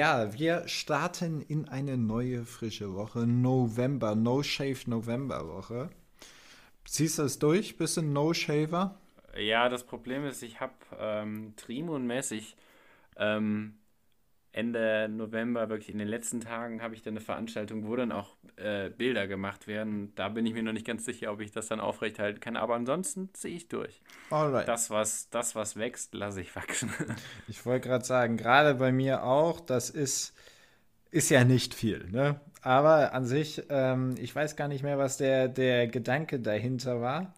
Ja, wir starten in eine neue frische Woche. November, No Shave November Woche. Ziehst du es durch? Bist du ein No Shaver? Ja, das Problem ist, ich habe ähm, Trimun-mäßig ähm, Ende November, wirklich in den letzten Tagen, habe ich dann eine Veranstaltung, wo dann auch äh, Bilder gemacht werden. Da bin ich mir noch nicht ganz sicher, ob ich das dann aufrechthalten kann. Aber ansonsten ziehe ich durch. Alright. Das, was, das, was wächst, lasse ich wachsen. ich wollte gerade sagen, gerade bei mir auch, das ist, ist ja nicht viel. Ne? Aber an sich, ähm, ich weiß gar nicht mehr, was der, der Gedanke dahinter war.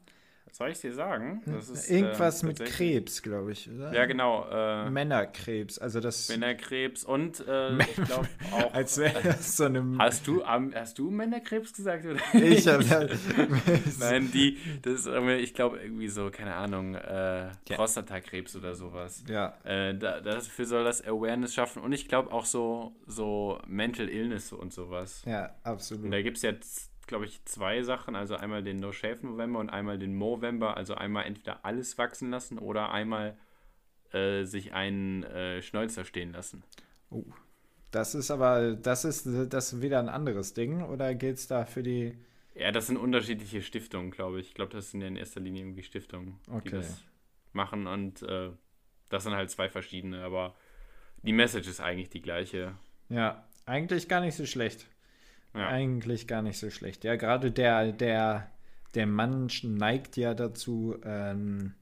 Soll ich dir sagen? Ist, Irgendwas äh, mit Krebs, glaube ich, oder? Ja, genau. Äh, Männerkrebs, also das. Männerkrebs und äh, ich glaube auch. Als wäre das so eine. Hast du, um, hast du Männerkrebs gesagt? Oder? Ich habe. Nein, die, das ist irgendwie, ich glaube, irgendwie so, keine Ahnung, äh, Prostatakrebs oder sowas. Ja. Äh, da, dafür soll das Awareness schaffen und ich glaube auch so, so Mental Illness und sowas. Ja, absolut. Und da gibt es jetzt glaube ich, zwei Sachen. Also einmal den No Shave November und einmal den Movember. Also einmal entweder alles wachsen lassen oder einmal äh, sich einen äh, Schnäuzer stehen lassen. Oh. Das ist aber, das ist, das ist wieder ein anderes Ding oder geht es da für die. Ja, das sind unterschiedliche Stiftungen, glaube ich. Ich glaube, das sind ja in erster Linie irgendwie Stiftungen, okay. die das machen und äh, das sind halt zwei verschiedene, aber die Message ist eigentlich die gleiche. Ja, eigentlich gar nicht so schlecht. Ja. Eigentlich gar nicht so schlecht. Ja, gerade der, der, der Mann neigt ja dazu, ähm,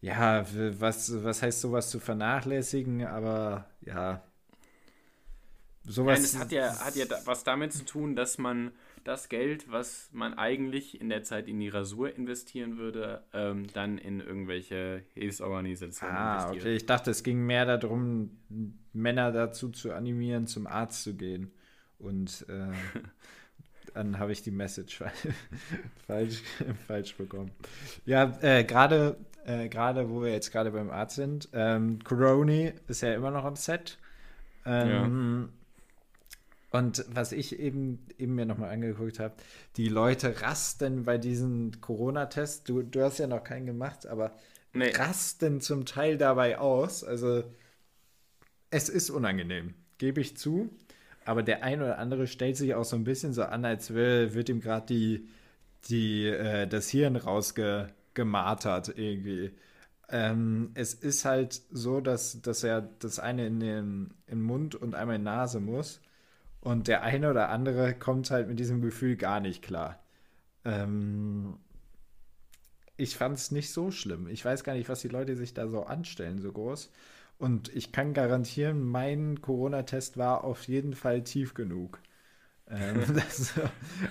ja, was, was heißt sowas zu vernachlässigen, aber ja. Sowas. Nein, es hat ja, hat ja was damit zu tun, dass man das Geld, was man eigentlich in der Zeit in die Rasur investieren würde, ähm, dann in irgendwelche Hilfsorganisationen ah, investiert. okay. Ich dachte, es ging mehr darum, Männer dazu zu animieren, zum Arzt zu gehen. Und äh, dann habe ich die Message falsch, falsch bekommen. Ja, äh, gerade äh, gerade wo wir jetzt gerade beim Arzt sind, ähm, Coroni ist ja immer noch am Set. Ähm, ja. Und was ich eben, eben mir nochmal angeguckt habe, die Leute rasten bei diesen Corona-Tests. Du, du hast ja noch keinen gemacht, aber nee. rasten zum Teil dabei aus. Also es ist unangenehm, gebe ich zu aber der ein oder andere stellt sich auch so ein bisschen so an, als will, wird ihm gerade die, die, äh, das Hirn rausgemartert irgendwie. Ähm, es ist halt so, dass, dass er das eine in den, in den Mund und einmal in die Nase muss. Und der eine oder andere kommt halt mit diesem Gefühl gar nicht klar. Ähm, ich fand es nicht so schlimm. Ich weiß gar nicht, was die Leute sich da so anstellen, so groß. Und ich kann garantieren, mein Corona-Test war auf jeden Fall tief genug. Ähm, das,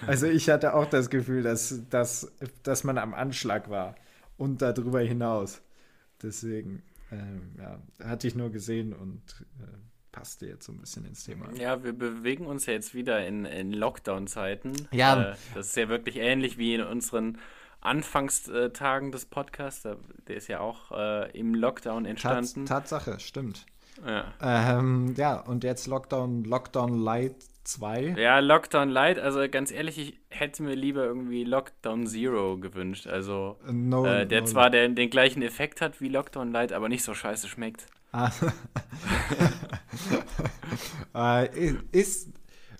also ich hatte auch das Gefühl, dass, dass, dass man am Anschlag war und darüber hinaus. Deswegen, ähm, ja, hatte ich nur gesehen und äh, passte jetzt so ein bisschen ins Thema. Ja, wir bewegen uns ja jetzt wieder in, in Lockdown-Zeiten. Ja. Äh, das ist ja wirklich ähnlich wie in unseren Anfangstagen des Podcasts, der ist ja auch äh, im Lockdown entstanden. Tats Tatsache, stimmt. Ja. Ähm, ja, und jetzt Lockdown, Lockdown Light 2. Ja, Lockdown Light, also ganz ehrlich, ich hätte mir lieber irgendwie Lockdown Zero gewünscht. Also, no, äh, der no, zwar den, den gleichen Effekt hat wie Lockdown Light, aber nicht so scheiße schmeckt. Ah. äh, ist,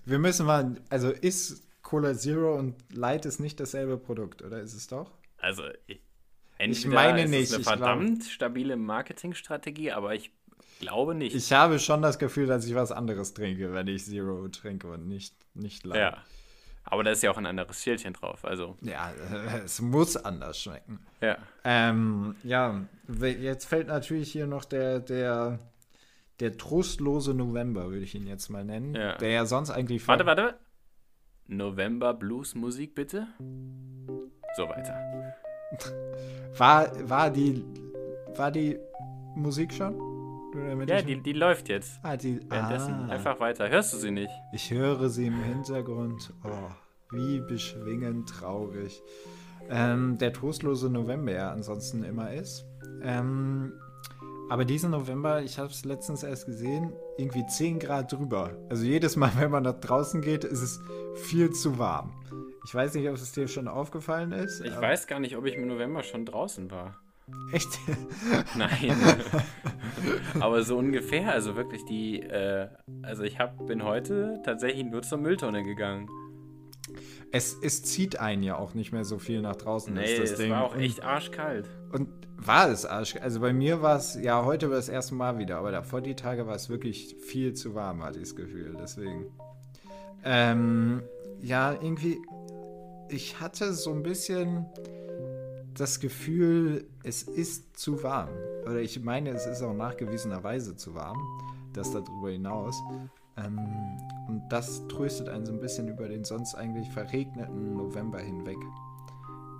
wir müssen mal, also ist Cola Zero und Light ist nicht dasselbe Produkt, oder ist es doch? Also, ich, ich meine ist nicht. eine verdammt glaub, stabile Marketingstrategie, aber ich glaube nicht. Ich habe schon das Gefühl, dass ich was anderes trinke, wenn ich Zero trinke und nicht, nicht Light. Ja. Aber da ist ja auch ein anderes Schildchen drauf, also. Ja, es muss anders schmecken. Ja. Ähm, ja, jetzt fällt natürlich hier noch der, der, der trostlose November, würde ich ihn jetzt mal nennen. Ja. Der ja sonst eigentlich. Warte, warte. November Blues Musik bitte. So weiter. War, war, die, war die Musik schon? Ja, die, die läuft jetzt. Ah, die, Währenddessen ah. einfach weiter. Hörst du sie nicht? Ich höre sie im Hintergrund. Oh, wie beschwingend traurig. Ähm, der trostlose November ja ansonsten immer ist. Ähm, aber diesen November, ich habe es letztens erst gesehen, irgendwie 10 Grad drüber. Also jedes Mal, wenn man da draußen geht, ist es viel zu warm. Ich weiß nicht, ob es dir schon aufgefallen ist. Ich weiß gar nicht, ob ich im November schon draußen war. Echt? Nein. Aber so ungefähr, also wirklich die, äh, also ich hab, bin heute tatsächlich nur zur Mülltonne gegangen. Es, es zieht einen ja auch nicht mehr so viel nach draußen. Nee, ist das es Ding. war auch echt arschkalt. Und war es arsch. Also bei mir war es, ja, heute war das erste Mal wieder, aber davor die Tage war es wirklich viel zu warm, hatte ich das Gefühl. Deswegen. Ähm, ja, irgendwie, ich hatte so ein bisschen das Gefühl, es ist zu warm. Oder ich meine, es ist auch nachgewiesenerweise zu warm. Das darüber hinaus. Ähm, und das tröstet einen so ein bisschen über den sonst eigentlich verregneten November hinweg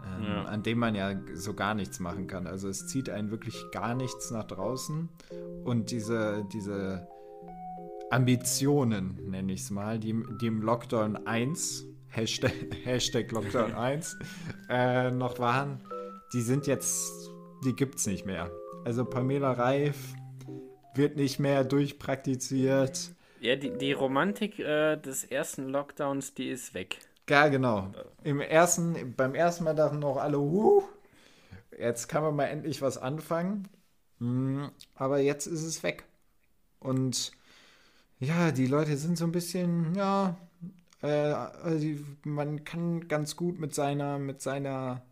ähm, Ja. an dem man ja so gar nichts machen kann. Also es zieht einen wirklich gar nichts nach draußen und diese, diese Ambitionen, nenne ich es mal, die, die im Lockdown 1, Hashtag, Hashtag Lockdown 1, äh, noch waren, die sind jetzt, die gibt's nicht mehr. Also Pamela Reif wird nicht mehr durchpraktiziert. Ja, die, die Romantik äh, des ersten Lockdowns, die ist weg. Ja, genau. Im ersten, beim ersten Mal dachten noch alle, huh, jetzt kann man mal endlich was anfangen. Hm, Aber jetzt ist es weg. Und ja, die Leute sind so ein bisschen, ja, äh, also man kann ganz gut mit seiner, mit seiner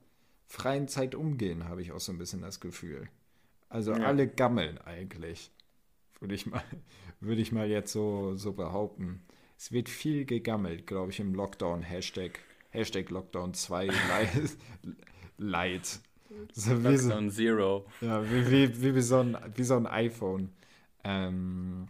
freien Zeit umgehen, habe ich auch so ein bisschen das Gefühl. Also Ja. alle gammeln eigentlich. Würde ich mal, würde ich mal jetzt so, so behaupten. Es wird viel gegammelt, glaube ich, im Lockdown. Hashtag, Hashtag Lockdown 2 Light. So wie so, Lockdown Zero. ja, wie, wie, wie, wie, so ein, wie so ein iPhone, ähm,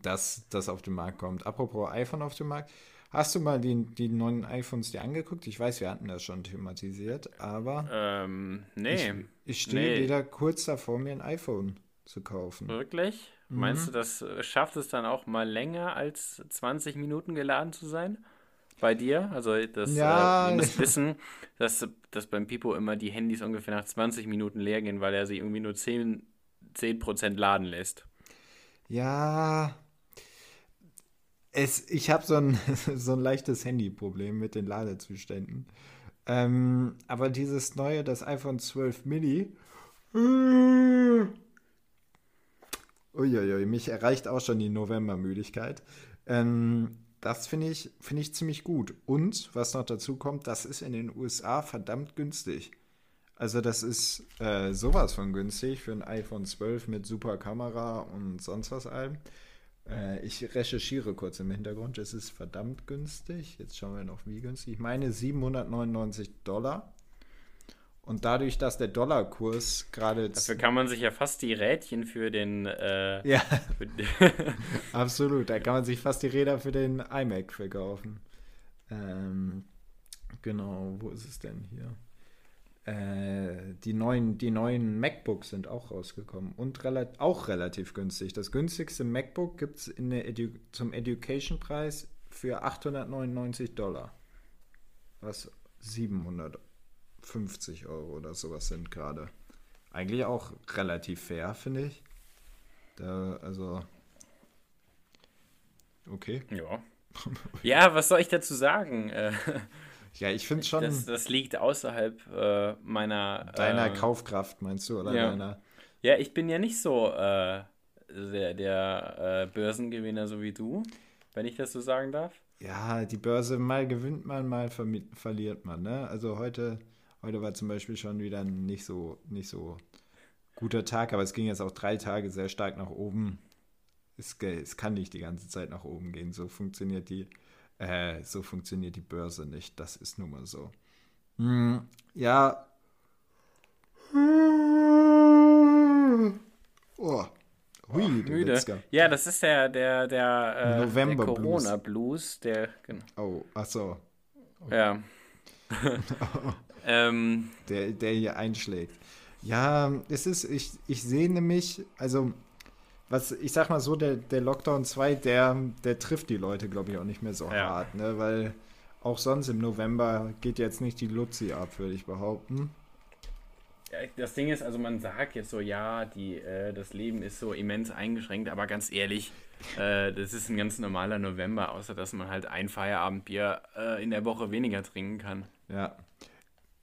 das, das auf den Markt kommt. Apropos iPhone auf dem Markt. Hast du mal die, die neuen iPhones dir angeguckt? Ich weiß, wir hatten das schon thematisiert, aber Ähm, nee. ich, ich stehe nee. wieder kurz davor, mir ein iPhone zu kaufen. Wirklich? Mhm. Meinst du, das äh, schafft es dann auch mal länger als 20 Minuten geladen zu sein? Bei dir? Also das, Ja. äh, ihr müsst wissen, dass, dass beim Pipo immer die Handys ungefähr nach 20 Minuten leer gehen, weil er sie irgendwie nur 10, 10% laden lässt. Ja, es, ich habe so ein, so ein leichtes Handyproblem mit den Ladezuständen. Ähm, aber dieses neue, das iPhone 12 Mini, uiuiui, mich erreicht auch schon die Novembermüdigkeit. Ähm, das finde ich, finde ich ziemlich gut. Und was noch dazu kommt, das ist in den USA verdammt günstig. Also das ist äh, sowas von günstig für ein iPhone 12 mit super Kamera und sonst was allem. Äh, ich recherchiere kurz im Hintergrund. Es ist verdammt günstig. Jetzt schauen wir noch, wie günstig. Ich meine 799 Dollar. Und dadurch, dass der Dollarkurs gerade... Dafür kann man sich ja fast die Rädchen für den. Äh, Ja, für absolut. Da kann man sich fast die Räder für den iMac verkaufen. Ähm, genau, wo ist es denn hier? Äh, die, neuen, die neuen MacBooks sind auch rausgekommen und rela auch relativ günstig. Das günstigste MacBook gibt es Edu zum Education-Preis für 899 Dollar. Was 750 Euro oder sowas sind gerade. Eigentlich auch relativ fair, finde ich. Da, also. Okay. ja. ja, was soll ich dazu sagen? Äh, Ja, ich finde schon das, das liegt außerhalb äh, meiner. deiner äh, Kaufkraft, meinst du? Oder ja. deiner. Ja, ich bin ja nicht so äh, der, der äh, Börsengewinner so wie du, wenn ich das so sagen darf. Ja, die Börse, mal gewinnt man, mal verliert man, ne? Also heute, heute war zum Beispiel schon wieder ein nicht so, nicht so guter Tag, aber es ging jetzt auch drei Tage sehr stark nach oben. Es, es kann nicht die ganze Zeit nach oben gehen. So funktioniert die, äh, so funktioniert die Börse nicht. Das ist nun mal so. Hm, ja. Oh. Hui, du Müde. Ja, das ist der, der, der, äh, der November Blues. Corona-Blues, der, genau. Oh, ach so. Ja. ähm, der, der hier einschlägt. Ja, es ist, ich, ich sehne mich, also, was, ich sag mal so, der, der Lockdown 2, der, der trifft die Leute, glaube ich, auch nicht mehr so Ja. hart, ne, weil auch sonst im November geht jetzt nicht die Luzi ab, würde ich behaupten. ja, das Ding ist, also man sagt jetzt so, ja, die, äh, das Leben ist so immens eingeschränkt, aber ganz ehrlich, äh, das ist ein ganz normaler November, außer dass man halt ein Feierabendbier äh, in der Woche weniger trinken kann. Ja.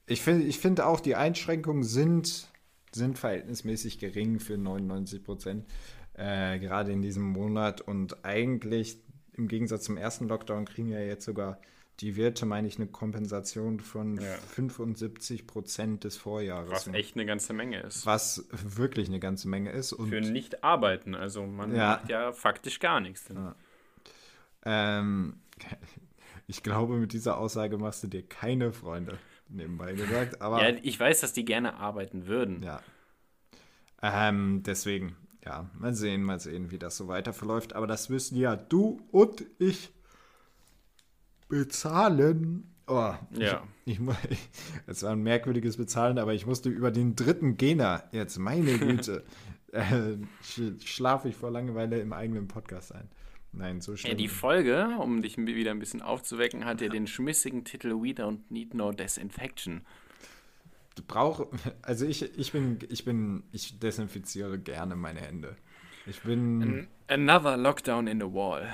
Ich finde ich finde auch, die Einschränkungen sind sind verhältnismäßig gering für 99 Prozent, äh, gerade in diesem Monat. Und eigentlich im Gegensatz zum ersten Lockdown kriegen ja jetzt sogar die Wirte, meine ich, eine Kompensation von ja. 75 Prozent des Vorjahres. Was echt eine ganze Menge ist. Was wirklich eine ganze Menge ist. Und Für nicht arbeiten. Also man ja. macht ja faktisch gar nichts. Ja. Ähm, ich glaube, mit dieser Aussage machst du dir keine Freunde, nebenbei gesagt. Aber, ja, ich weiß, dass die gerne arbeiten würden. Ja. Ähm, deswegen, ja, mal sehen, mal sehen, wie das so weiter verläuft. Aber das müssen ja du und ich bezahlen. Oh, ja. Ich, ich, es war ein merkwürdiges Bezahlen, aber ich musste über den dritten Gena jetzt, meine Güte, äh, schlafe ich vor Langeweile im eigenen Podcast ein. Nein, so schlimm. Ja, die Folge, um dich wieder ein bisschen aufzuwecken, hat ja den schmissigen Titel We Don't Need No Disinfection. Du brauchst, also ich, ich bin, ich bin, ich desinfiziere gerne meine Hände. Ich bin. Another Lockdown in the Wall.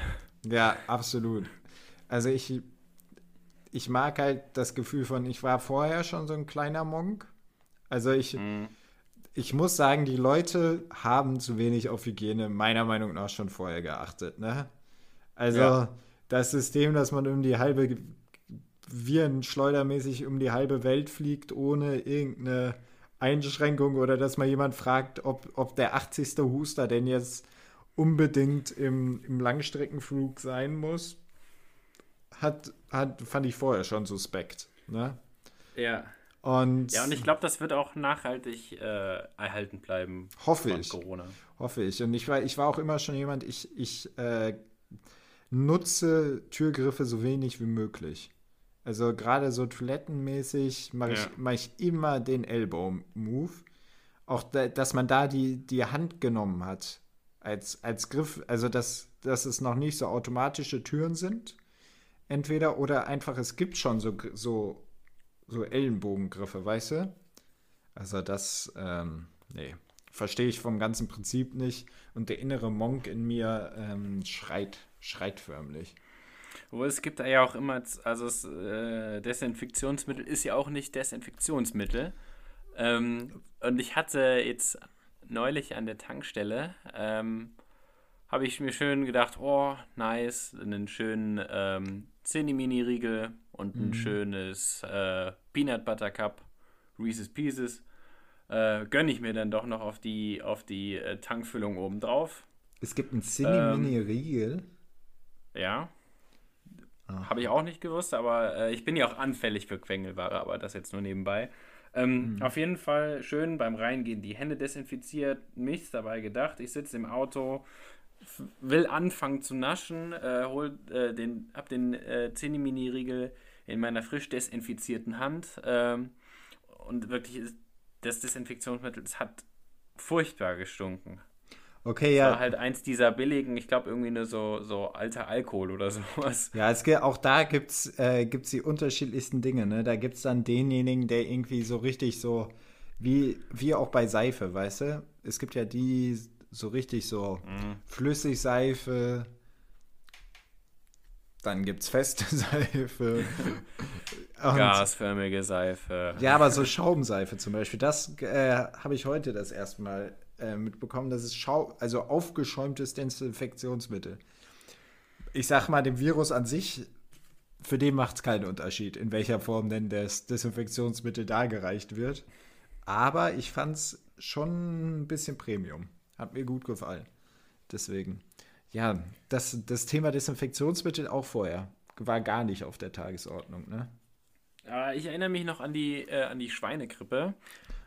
Ja, absolut. Also ich, ich mag halt das Gefühl von, ich war vorher schon so ein kleiner Monk. Also ich, mm. Ich muss sagen, die Leute haben zu wenig auf Hygiene meiner Meinung nach schon vorher geachtet. Ne? Also ja. das System, dass man um die halbe, Viren schleudermäßig um die halbe Welt fliegt, ohne irgendeine Einschränkung oder dass mal jemand fragt, ob, ob der 80. Huster denn jetzt unbedingt im, im Langstreckenflug sein muss hat, hat, fand ich vorher schon suspekt. Ne? Ja. Und ja, und ich glaube, das wird auch nachhaltig äh, erhalten bleiben. Hoffe ich. Corona. Hoffe ich. Und ich war, ich war auch immer schon jemand, ich, ich äh, nutze Türgriffe so wenig wie möglich. Also gerade so toilettenmäßig mache ich, ja. mach ich immer den Elbow-Move. Auch, da, dass man da die, die Hand genommen hat als, als Griff. Also, dass, dass es noch nicht so automatische Türen sind, entweder oder einfach, es gibt schon so, so, so Ellenbogengriffe, weißt du? Also das, ähm, nee, verstehe ich vom ganzen Prinzip nicht. Und der innere Monk in mir ähm, schreit, schreit förmlich. Wo es gibt da ja auch immer, also das äh, Desinfektionsmittel ist ja auch nicht Desinfektionsmittel. Ähm, und ich hatte jetzt neulich an der Tankstelle, ähm, habe ich mir schön gedacht, oh, nice, einen schönen ähm, Zinni-Mini-Riegel und ein mhm. schönes äh, Peanut Butter Cup, Reese's Pieces. Äh, gönne ich mir dann doch noch auf die, auf die äh, Tankfüllung oben drauf. Es gibt einen Zinni-Mini-Riegel? Ähm, ja. Habe ich auch nicht gewusst, aber äh, ich bin ja auch anfällig für Quengelware, aber das jetzt nur nebenbei. Ähm, mhm. Auf jeden Fall schön beim Reingehen die Hände desinfiziert, nichts dabei gedacht. Ich sitze im Auto, will anfangen zu naschen, äh, hol, äh, den, hab den äh, Zinni-Mini-Riegel in meiner frisch desinfizierten Hand ähm, und wirklich ist das Desinfektionsmittel, es hat furchtbar gestunken. Okay, ja. Das war halt eins dieser billigen, ich glaube irgendwie nur so, so alter Alkohol oder sowas. Ja, es auch da gibt es äh, gibt's die unterschiedlichsten Dinge. Ne? Da gibt es dann denjenigen, der irgendwie so richtig so, wie, wie auch bei Seife, weißt du? Es gibt ja die so richtig so mhm. Flüssigseife. Dann gibt es feste Seife. Gasförmige Seife. Ja, aber so Schaumseife zum Beispiel, das äh, habe ich heute das erste Mal äh, mitbekommen. Das ist Schau also aufgeschäumtes Desinfektionsmittel. Ich sag mal, dem Virus an sich, für den macht es keinen Unterschied, in welcher Form denn das Desinfektionsmittel dargereicht wird. Aber ich fand es schon ein bisschen Premium. Hat mir gut gefallen. Deswegen. Ja, das, das Thema Desinfektionsmittel auch vorher war gar nicht auf der Tagesordnung, ne? Ich erinnere mich noch an die, äh, an die Schweinegrippe.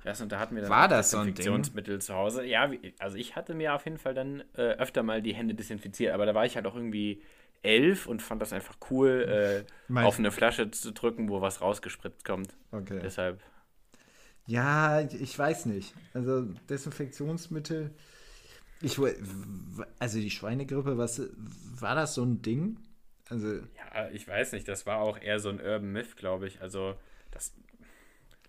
Das, und da hatten wir dann war das Desinfektionsmittel so zu Hause. Ja, also ich hatte mir auf jeden Fall dann äh, öfter mal die Hände desinfiziert, aber da war ich halt auch irgendwie elf und fand das einfach cool, äh, auf eine Flasche zu drücken, wo was rausgespritzt kommt. Okay. Deshalb. Ja, ich weiß nicht. Also Desinfektionsmittel ich, also die Schweinegrippe, was war das so ein Ding? Also ja, ich weiß nicht, das war auch eher so ein Urban Myth, glaube ich. Also das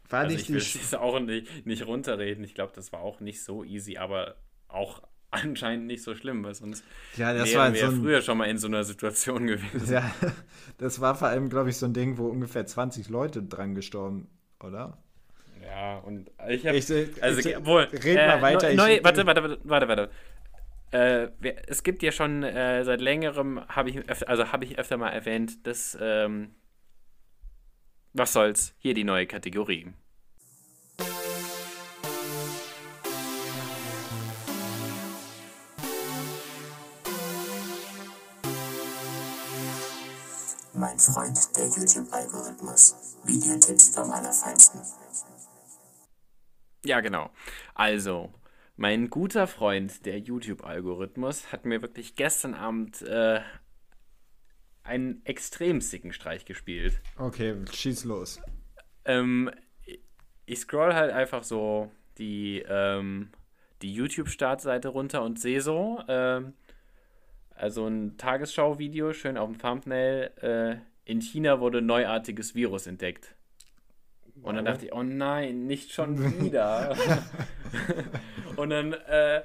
war also nicht ich will es auch nicht, nicht runterreden. Ich glaube, das war auch nicht so easy, aber auch anscheinend nicht so schlimm, weil sonst ja, das wären wir so ein, früher schon mal in so einer Situation gewesen. Ja, das war vor allem, glaube ich, so ein Ding, wo ungefähr 20 Leute dran gestorben, oder? Ja, und ich habe. Also, ich, wohl. red mal weiter, Neu, ich- warte, warte, warte, warte, warte. Äh, es gibt ja schon äh, seit längerem, habe ich, öfter, also habe ich öfter mal erwähnt, dass, ähm, was soll's, hier die neue Kategorie. Mein Freund, der YouTube-Algorithmus. Videotipps vom Allerfeinsten. Ja, genau. Also, mein guter Freund, der YouTube-Algorithmus, hat mir wirklich gestern Abend äh, einen extrem sicken Streich gespielt. Okay, schieß los. Ähm, ich scroll halt einfach so die, ähm, die YouTube-Startseite runter und sehe so, ähm, also ein Tagesschau-Video, schön auf dem Thumbnail, äh, in China wurde neuartiges Virus entdeckt. Und dann dachte ich, oh nein, nicht schon wieder. und dann äh,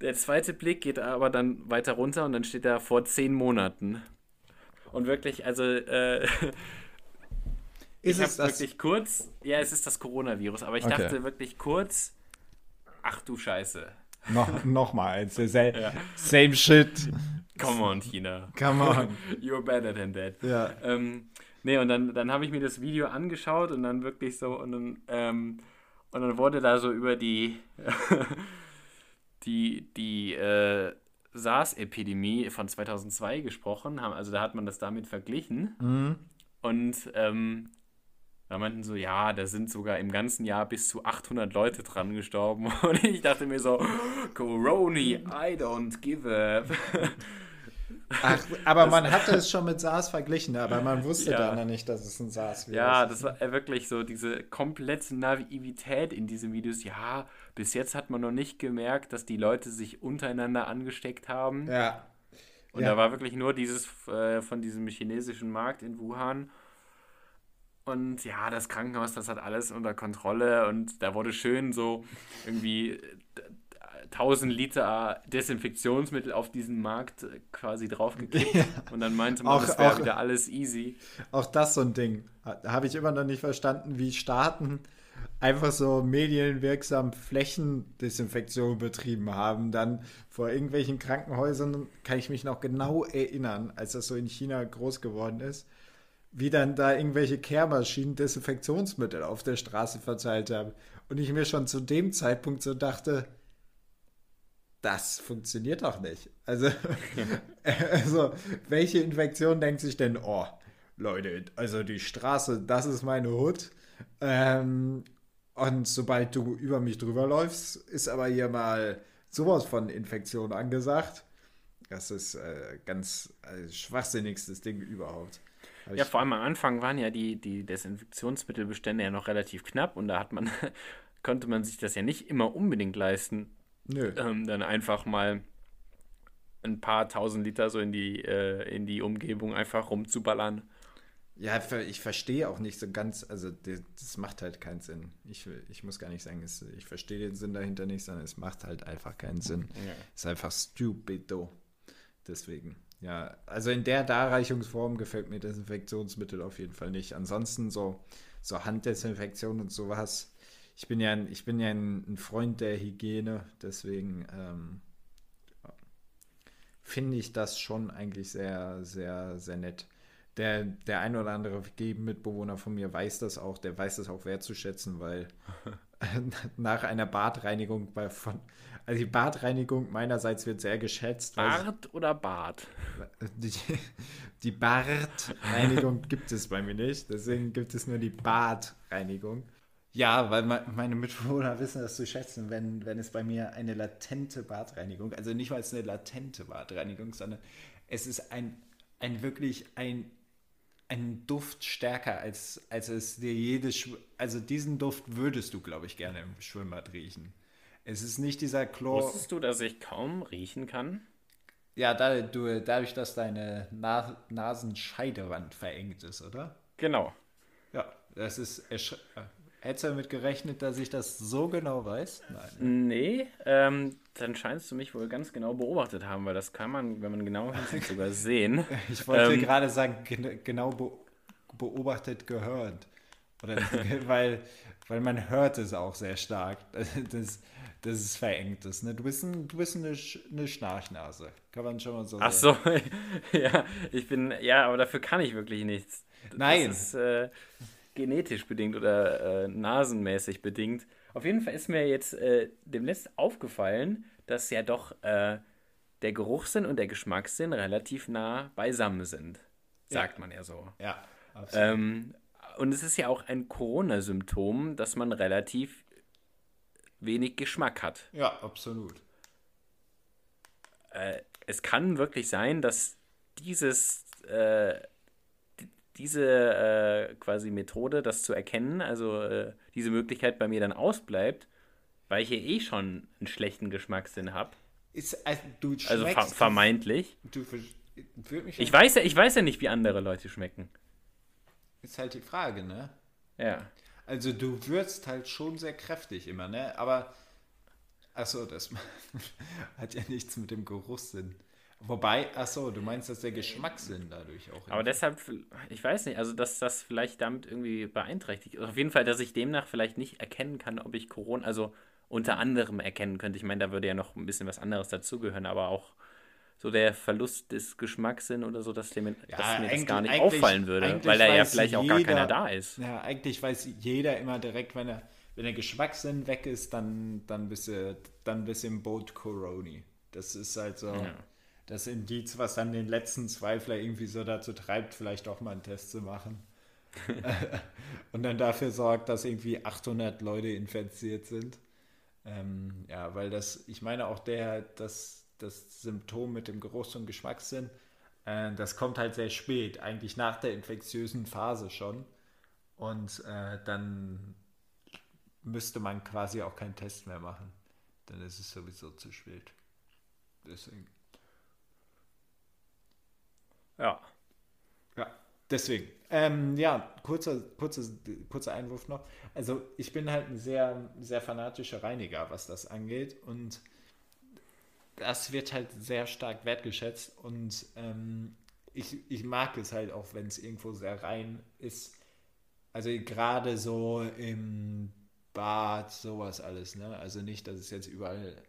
der zweite Blick geht aber dann weiter runter und dann steht da vor zehn Monaten. Und wirklich, also äh, Ist ich es habe das? wirklich kurz, ja, es ist das Coronavirus, aber ich Okay. dachte wirklich kurz, ach du Scheiße. Noch, noch mal eins. Same, Ja. same shit. Come on, China. Come on. You're better than that. Ja. Ähm, nee, und dann, dann habe ich mir das Video angeschaut und dann wirklich so, und dann, ähm, und dann wurde da so über die, die, die äh, SARS-Epidemie von 2002 gesprochen, haben, also da hat man das damit verglichen. Mhm. Und ähm, da meinten so, ja, da sind sogar im ganzen Jahr bis zu 800 Leute dran gestorben. Und ich dachte mir so, Coroni, I don't give a. Ach, aber man hatte es schon mit SARS verglichen, aber man wusste Ja. dann noch nicht, dass es ein SARS-Virus Ja, ist. das war äh, wirklich so diese komplette Naivität in diesen Videos. Ja, bis jetzt hat man noch nicht gemerkt, dass die Leute sich untereinander angesteckt haben. Ja. Und Ja. da war wirklich nur dieses äh, von diesem chinesischen Markt in Wuhan. Und ja, das Krankenhaus, das hat alles unter Kontrolle und da wurde schön so irgendwie äh, 1000 Liter Desinfektionsmittel auf diesen Markt äh, quasi draufgekippt. Und dann meinte man, Auch- es wäre auch- wieder alles easy. Auch das so ein Ding. Da habe ich immer noch nicht verstanden, wie Staaten einfach so medienwirksam Flächendesinfektion betrieben haben. Dann vor irgendwelchen Krankenhäusern kann ich mich noch genau erinnern, als das so in China groß geworden ist, wie dann da irgendwelche Kehrmaschinen Desinfektionsmittel auf der Straße verteilt haben. Und ich mir schon zu dem Zeitpunkt so dachte, das funktioniert doch nicht. Also, also welche Infektion denkt sich denn, oh, Leute, also die Straße, das ist meine Hut. Ähm, und sobald du über mich drüber läufst, ist aber hier mal sowas von Infektion angesagt. Das ist äh, ganz äh, schwachsinnigstes Ding überhaupt. Hab Ja, vor allem am Anfang waren ja die, die Desinfektionsmittelbestände ja noch relativ knapp und da hat man, konnte man sich das ja nicht immer unbedingt leisten, Nö. ähm, dann einfach mal ein paar tausend Liter so in die, äh, in die Umgebung einfach rumzuballern. Ja, ich verstehe auch nicht so ganz, also das macht halt keinen Sinn. Ich, ich muss gar nicht sagen, ich verstehe den Sinn dahinter nicht, sondern es macht halt einfach keinen Sinn. Ja. Ist einfach stupido. Deswegen. Ja, also in der Darreichungsform gefällt mir Desinfektionsmittel auf jeden Fall nicht. Ansonsten so, so Handdesinfektion und sowas. Ich bin ja ein, ich bin ja ein, Freund der Hygiene, deswegen ähm, finde ich das schon eigentlich sehr, sehr, sehr nett. Der, der ein oder andere WG-Mitbewohner von mir weiß das auch, der weiß das auch wertzuschätzen, weil nach einer Badreinigung bei von, also die Badreinigung meinerseits wird sehr geschätzt. Bart oder Bart? die, die Bartreinigung gibt es bei mir nicht, deswegen gibt es nur die Badreinigung. Ja, weil me- meine Mitbewohner wissen das zu schätzen, wenn, wenn es bei mir eine latente Badreinigung, also nicht mal es eine latente Badreinigung, sondern es ist ein, ein wirklich ein, ein Duft stärker, als, als es dir jedes, also diesen Duft würdest du, glaube ich, gerne im Schwimmbad riechen. Es ist nicht dieser Chlor... Wusstest du, dass ich kaum riechen kann? Ja, da, du, dadurch, dass deine Na Nasenscheidewand verengt ist, oder? Genau. Ja, das ist. ersch- äh, Hättest du damit gerechnet, dass ich das so genau weiß? Nein. Nee, ähm, dann scheinst du mich wohl ganz genau beobachtet haben, weil das kann man, wenn man genau hinsieht, sogar sehen. Ich wollte Ähm, gerade sagen, gen genau be beobachtet gehört. Oder, weil, weil man hört es auch sehr stark. Das, das ist verengtes. Ne? Du bist, ein, du bist eine, eine Schnarchnase. Kann man schon mal so Ach so, ja, ich bin, ja, aber dafür kann ich wirklich nichts. Nein. Das ist äh, genetisch bedingt oder äh, nasenmäßig bedingt. Auf jeden Fall ist mir jetzt äh, demnächst aufgefallen, dass ja doch äh, der Geruchssinn und der Geschmackssinn relativ nah beisammen sind. Sagt Ja. man ja so. Ja, absolut. Ähm, und es ist ja auch ein Corona-Symptom, dass man relativ wenig Geschmack hat. ja, absolut. Äh, es kann wirklich sein, dass dieses, äh, diese äh, quasi Methode, das zu erkennen, also äh, diese Möglichkeit bei mir dann ausbleibt, weil ich ja eh schon einen schlechten Geschmackssinn habe. Also, Also ver vermeintlich. Du, Ich weiß, ja, ich weiß ja nicht, wie andere Leute schmecken. Ist halt die Frage, ne? Ja. Also du würzt halt schon sehr kräftig immer, ne? Aber, achso, das hat ja nichts mit dem Geruchssinn. Wobei, achso, du meinst, dass der Geschmackssinn dadurch auch. Aber deshalb, ich weiß nicht, also dass das vielleicht damit irgendwie beeinträchtigt ist. Auf jeden Fall, dass ich demnach vielleicht nicht erkennen kann, ob ich Corona, also unter anderem erkennen könnte. Ich meine, da würde ja noch ein bisschen was anderes dazugehören, aber auch so der Verlust des Geschmackssinns oder so, dass, dem, Ja, dass mir das gar nicht auffallen würde, weil da ja vielleicht auch gar jeder- keiner da ist. Ja, eigentlich weiß jeder immer direkt, wenn er, wenn der Geschmackssinn weg ist, dann, dann bist du, dann bist du im Boot Coroni. Das ist halt so Ja. Das Indiz, was dann den letzten Zweifler irgendwie so dazu treibt, vielleicht auch mal einen Test zu machen. Und dann dafür sorgt, dass irgendwie 800 Leute infiziert sind. Ähm, ja, weil das, ich meine auch der, das, das Symptom mit dem Geruchs- und Geschmackssinn, äh, das kommt halt sehr spät, eigentlich nach der infektiösen Phase schon. Und äh, dann müsste man quasi auch keinen Test mehr machen. Dann ist es sowieso zu spät. Deswegen. Ja. Ja, deswegen. Ähm, ja, kurzer, kurzer, kurzer Einwurf noch. Also ich bin halt ein sehr, sehr fanatischer Reiniger, was das angeht. Und das wird halt sehr stark wertgeschätzt. Und ähm, ich, ich mag es halt auch, wenn es irgendwo sehr rein ist. Also gerade so im Bad, sowas alles. Ne? Also nicht, dass es jetzt überall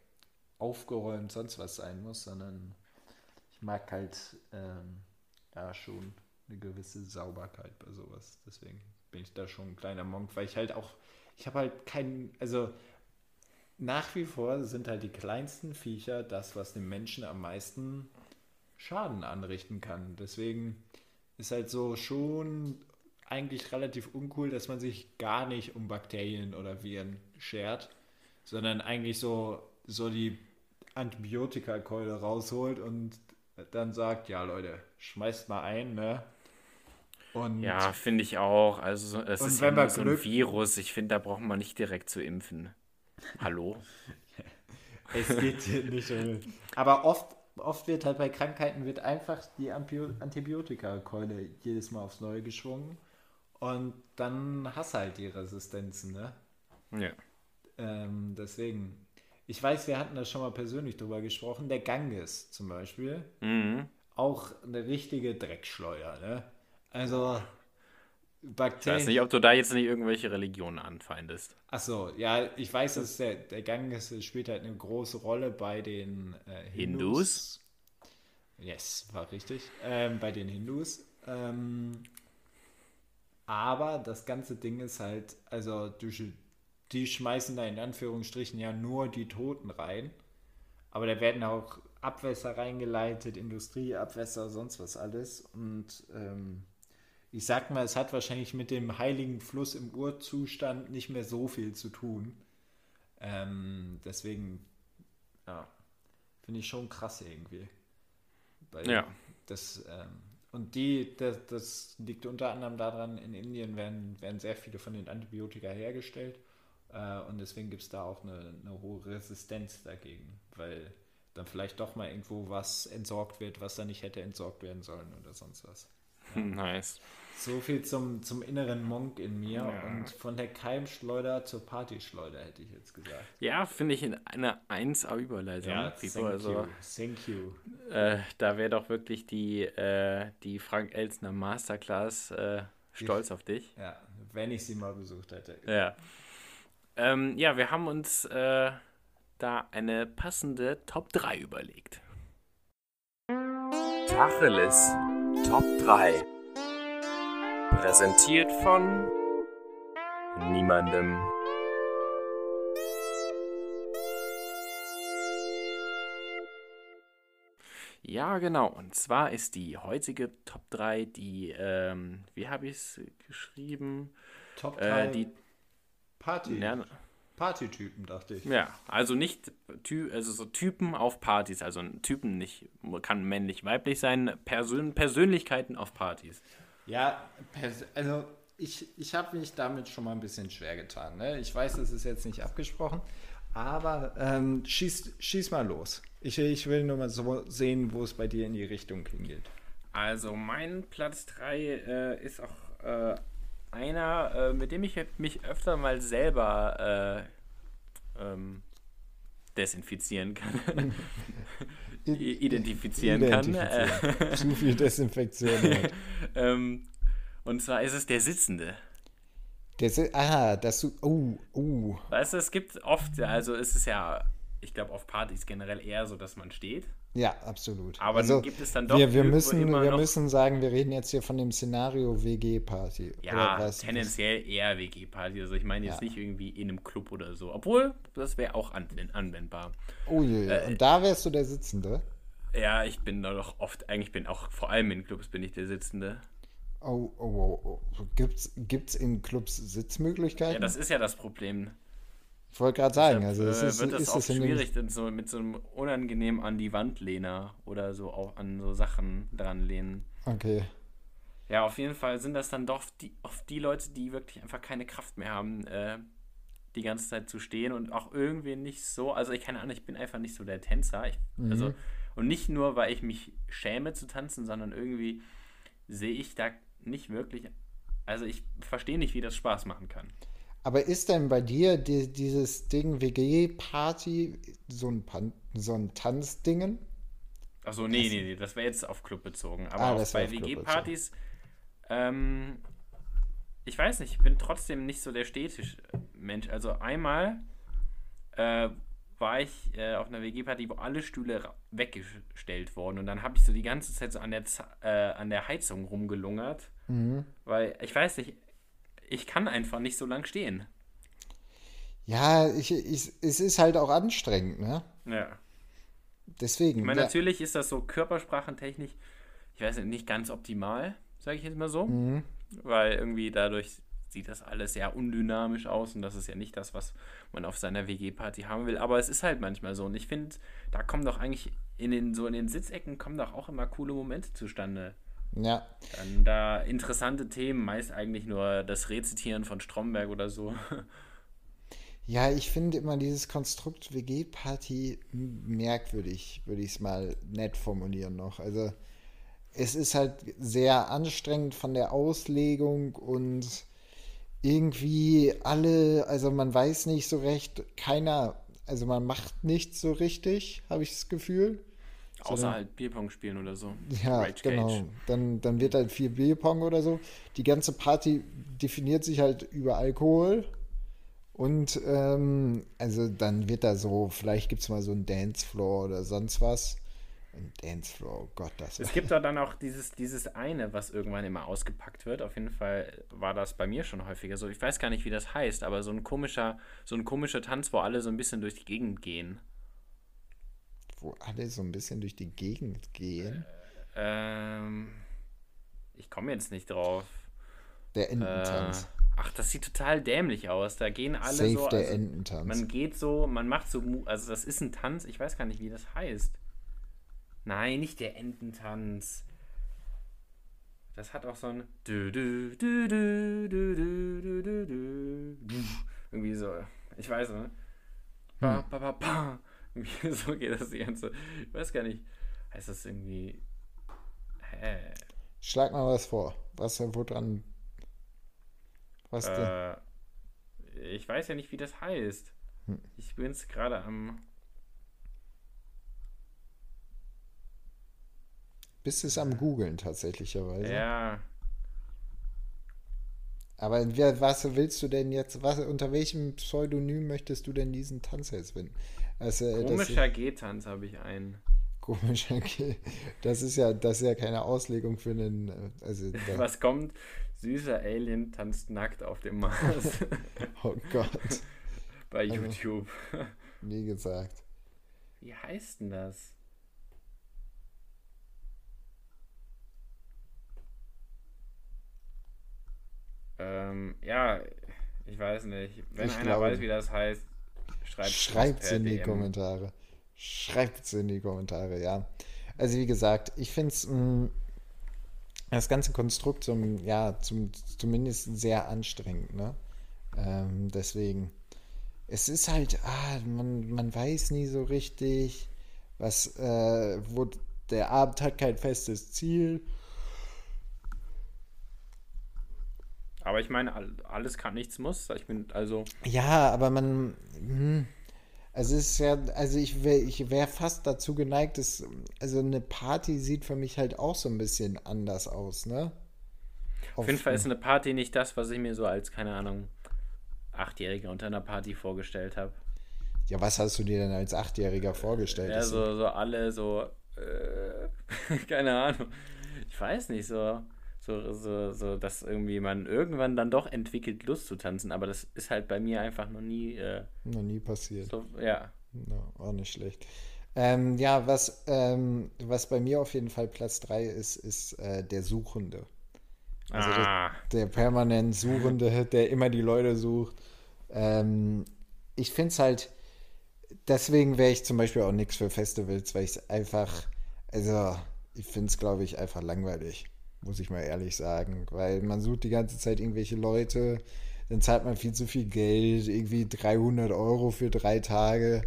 aufgeräumt sonst was sein muss, sondern ich mag halt ähm, ja schon eine gewisse Sauberkeit bei sowas. Deswegen bin ich da schon ein kleiner Monk, weil ich halt auch, ich habe halt keinen, also nach wie vor sind halt die kleinsten Viecher das, was dem Menschen am meisten Schaden anrichten kann. Deswegen ist halt so schon eigentlich relativ uncool, dass man sich gar nicht um Bakterien oder Viren schert, sondern eigentlich so, so die Antibiotikakeule rausholt und dann sagt, ja Leute, schmeißt mal ein, ne? Und Ja, finde ich auch. Also es ist wenn ja nur so ein Virus. Ich finde, da braucht man nicht direkt zu impfen. Hallo? es geht hier nicht um. Aber oft, oft wird halt bei Krankheiten wird einfach die Antibiotikakeule jedes Mal aufs Neue geschwungen. Und dann hast du halt die Resistenzen, ne? Ja. Ähm, deswegen. Ich weiß, wir hatten da schon mal persönlich drüber gesprochen. Der Ganges zum Beispiel. Mhm. Auch eine richtige Dreckschleuder, ne? Also. Ich Bakterien. weiß nicht, ob du da jetzt nicht irgendwelche Religionen anfeindest. Achso, ja, ich weiß, dass der, der Ganges spielt halt eine große Rolle bei den äh, Hindus. Yes, war richtig. Ähm, bei den Hindus. Ähm, aber das ganze Ding ist halt, also sch- die schmeißen da in Anführungsstrichen ja nur die Toten rein. Aber da werden auch Abwässer reingeleitet, Industrieabwässer, sonst was alles. Und ähm, ich sag mal, es hat wahrscheinlich mit dem heiligen Fluss im Urzustand nicht mehr so viel zu tun. Ähm, deswegen, ja, finde ich schon krass irgendwie. Weil Ja. Das, ähm, und die, das, das liegt unter anderem daran, in Indien werden, werden sehr viele von den Antibiotika hergestellt. Äh, und deswegen gibt es da auch eine, eine hohe Resistenz dagegen, weil dann vielleicht doch mal irgendwo was entsorgt wird, was da nicht hätte entsorgt werden sollen oder sonst was. Nice. So viel zum, zum inneren Monk in mir Ja. und von der Keimschleuder zur Partyschleuder hätte ich jetzt gesagt. Ja, finde ich in eine 1A-Überleitung. Pipo. thank also, you. Thank you. äh, da wäre doch wirklich die, äh, die Frank Elsner Masterclass äh, stolz auf dich. Ja, wenn ich sie mal besucht hätte. Ja. Ähm, ja, wir haben uns äh, da eine passende Top 3 überlegt. Tacheles Top 3. Präsentiert von niemandem. Ja, genau. Und zwar ist die heutige Top 3 die, ähm, wie habe ich es geschrieben? Top Äh, 3 die, Party, ja, Partytypen, dachte ich. ja, also nicht Ty also so Typen auf Partys, also ein Typen nicht, kann männlich, weiblich sein, Persön Persönlichkeiten auf Partys. Ja, pers- also ich, ich habe mich damit schon mal ein bisschen schwer getan. Ne? Ich weiß, das ist jetzt nicht abgesprochen, aber ähm, schieß, schieß mal los. Ich, ich will nur mal so sehen, wo es bei dir in die Richtung hingeht. Also mein Platz 3 äh, ist auch äh, einer, äh, mit dem ich mich öfter mal selber äh, ähm, desinfizieren kann. Identifizieren kann. Zu viel Desinfektion. ähm, und zwar ist es der Sitzende. Der, si- ah, dass du. Oh, oh. Weißt du, es gibt oft, also es ist ja, ich glaube auf Partys generell eher so, dass man steht. Ja, absolut. Aber dann gibt es dann doch Wir, wir, müssen, wir müssen sagen, wir reden jetzt hier von dem Szenario WG-Party. Ja, oder was? tendenziell eher WG-Party. Also ich meine jetzt Ja. nicht irgendwie in einem Club oder so. Obwohl, das wäre auch anwend anwendbar. Oh je, je. Äh, Und da wärst du der Sitzende. Ja, ich bin da doch oft, eigentlich bin auch, vor allem in Clubs bin ich der Sitzende. Oh, oh, oh, oh. Gibt's, gibt's in Clubs Sitzmöglichkeiten? Ja, das ist ja das Problem. Ich wollte gerade sagen, Deshalb, also es äh, ist, wird das ist auch es schwierig, so mit so einem unangenehm an die Wand lehner oder so auch an so Sachen dran lehnen. Okay. Ja, auf jeden Fall sind das dann doch die, oft die Leute, die wirklich einfach keine Kraft mehr haben, äh, die ganze Zeit zu stehen und auch irgendwie nicht so, also ich keine Ahnung, ich bin einfach nicht so der Tänzer. Ich, Mhm. also, und nicht nur, weil ich mich schäme zu tanzen, sondern irgendwie sehe ich da nicht wirklich, also ich verstehe nicht, wie das Spaß machen kann. Aber ist denn bei dir die, dieses Ding WG-Party so ein, Pan so ein Tanzdingen? Achso, nee, nee, nee, das wäre jetzt auf Club bezogen. Aber Ah, auch das bei WG-Partys, ähm, ich weiß nicht, ich bin trotzdem nicht so der Städtisch-Mensch. Also einmal äh, war ich äh, auf einer WG-Party, wo alle Stühle weggestellt wurden und dann habe ich so die ganze Zeit so an der, Z äh, an der Heizung rumgelungert, Mhm. weil ich weiß nicht, ich kann einfach nicht so lang stehen. Ja, ich, ich, es ist halt auch anstrengend, ne? Ja. Deswegen. Ich meine, ja. natürlich ist das so körpersprachentechnisch, ich weiß nicht, nicht ganz optimal, sage ich jetzt mal so. Mhm. Weil irgendwie dadurch sieht das alles sehr undynamisch aus und das ist ja nicht das, was man auf seiner WG-Party haben will. Aber es ist halt manchmal so. Und ich finde, da kommen doch eigentlich in den, so in den Sitzecken kommen doch auch immer coole Momente zustande. Ja. Dann da interessante Themen, meist eigentlich nur das Rezitieren von Stromberg oder so. Ja, ich finde immer dieses Konstrukt WG-Party merkwürdig, würde ich es mal nett formulieren noch. Also es ist halt sehr anstrengend von der Auslegung und irgendwie alle, also man weiß nicht so recht, keiner, also man macht nichts so richtig, habe ich das Gefühl. Außer Sondern- halt Bierpong spielen oder so. Ja, Rage genau. Cage. Dann, dann wird halt viel Bierpong oder so. Die ganze Party definiert sich halt über Alkohol. Und ähm, also dann wird da so, vielleicht gibt es mal so einen Dancefloor oder sonst was. Ein Dancefloor, oh Gott, das Es gibt doch dann auch dieses, dieses eine, was irgendwann immer ausgepackt wird. Auf jeden Fall war das bei mir schon häufiger so. Ich weiß gar nicht, wie das heißt, aber so ein komischer, so ein komischer Tanz, wo alle so ein bisschen durch die Gegend gehen wo alle so ein bisschen durch die Gegend gehen? Ähm, ich komme jetzt nicht drauf. Der äh, Ententanz. Äh, ach, das sieht total dämlich aus. Da gehen alle Safe so. der also Ententanz. Man geht so, man macht so. Also, das ist ein Tanz. Ich weiß gar nicht, wie das heißt. Nein, nicht der Ententanz. Das hat auch so ein. Irgendwie so. Ich weiß, ne? Hm. Ba, ba, ba, ba. Irgendwie so geht das die ganze. Ich weiß gar nicht. Heißt das irgendwie? Hä? Schlag mal was vor. Was wo dran. Was denn? Äh, ich weiß ja nicht, wie das heißt. Hm. Ich bin es gerade am. Bist du es am Googeln tatsächlicherweise? Ja. Aber was willst du denn jetzt, was, unter welchem Pseudonym möchtest du denn diesen Tanz jetzt finden? Also, äh, Komischer G-Tanz habe ich einen. Komisch, okay. Das ist ja, das ist ja keine Auslegung für einen, äh, also, Was kommt? Süßer Alien tanzt nackt auf dem Mars oh Gott, bei YouTube. wie gesagt. Wie heißt denn das? Ähm, ja, ich weiß nicht. Wenn Ich einer glaube- weiß, wie das heißt, schreibt Schreibt's in die Kommentare. Schreibt's in die Kommentare, ja. Also wie gesagt, ich finde es das ganze Konstrukt zum, ja, zum, zumindest sehr anstrengend, ne? Ähm, deswegen, es ist halt, ah, man, man weiß nie so richtig, was, äh, wo der Abend hat kein festes Ziel. Aber ich meine, all- alles kann, nichts muss. Ich bin also. Ja, aber man. hm, Also es ist ja, also ich wäre ich wär fast dazu geneigt, dass, also eine Party sieht für mich halt auch so ein bisschen anders aus, ne? Auf jeden Fall ist eine Party nicht das, was ich mir so als, keine Ahnung, Achtjähriger unter einer Party vorgestellt habe. Ja, was hast du dir denn als Achtjähriger vorgestellt? Ja, so, so alle so, äh, keine Ahnung. Ich weiß nicht, so, so, so, so, dass irgendwie man irgendwann dann doch entwickelt, Lust zu tanzen, aber das ist halt bei mir einfach noch nie äh, Noch nie passiert. so, ja. Ja, auch nicht schlecht. Ähm, ja, was, ähm, was bei mir auf jeden Fall Platz 3 ist, ist äh, der Suchende. Also ah, der permanent Suchende, der immer die Leute sucht. Ähm, ich finde es halt, deswegen wäre ich zum Beispiel auch nichts für Festivals, weil ich es einfach, also ich finde es, glaube ich, einfach langweilig, muss ich mal ehrlich sagen, weil man sucht die ganze Zeit irgendwelche Leute, dann zahlt man viel zu viel Geld, irgendwie 300 Euro für drei Tage,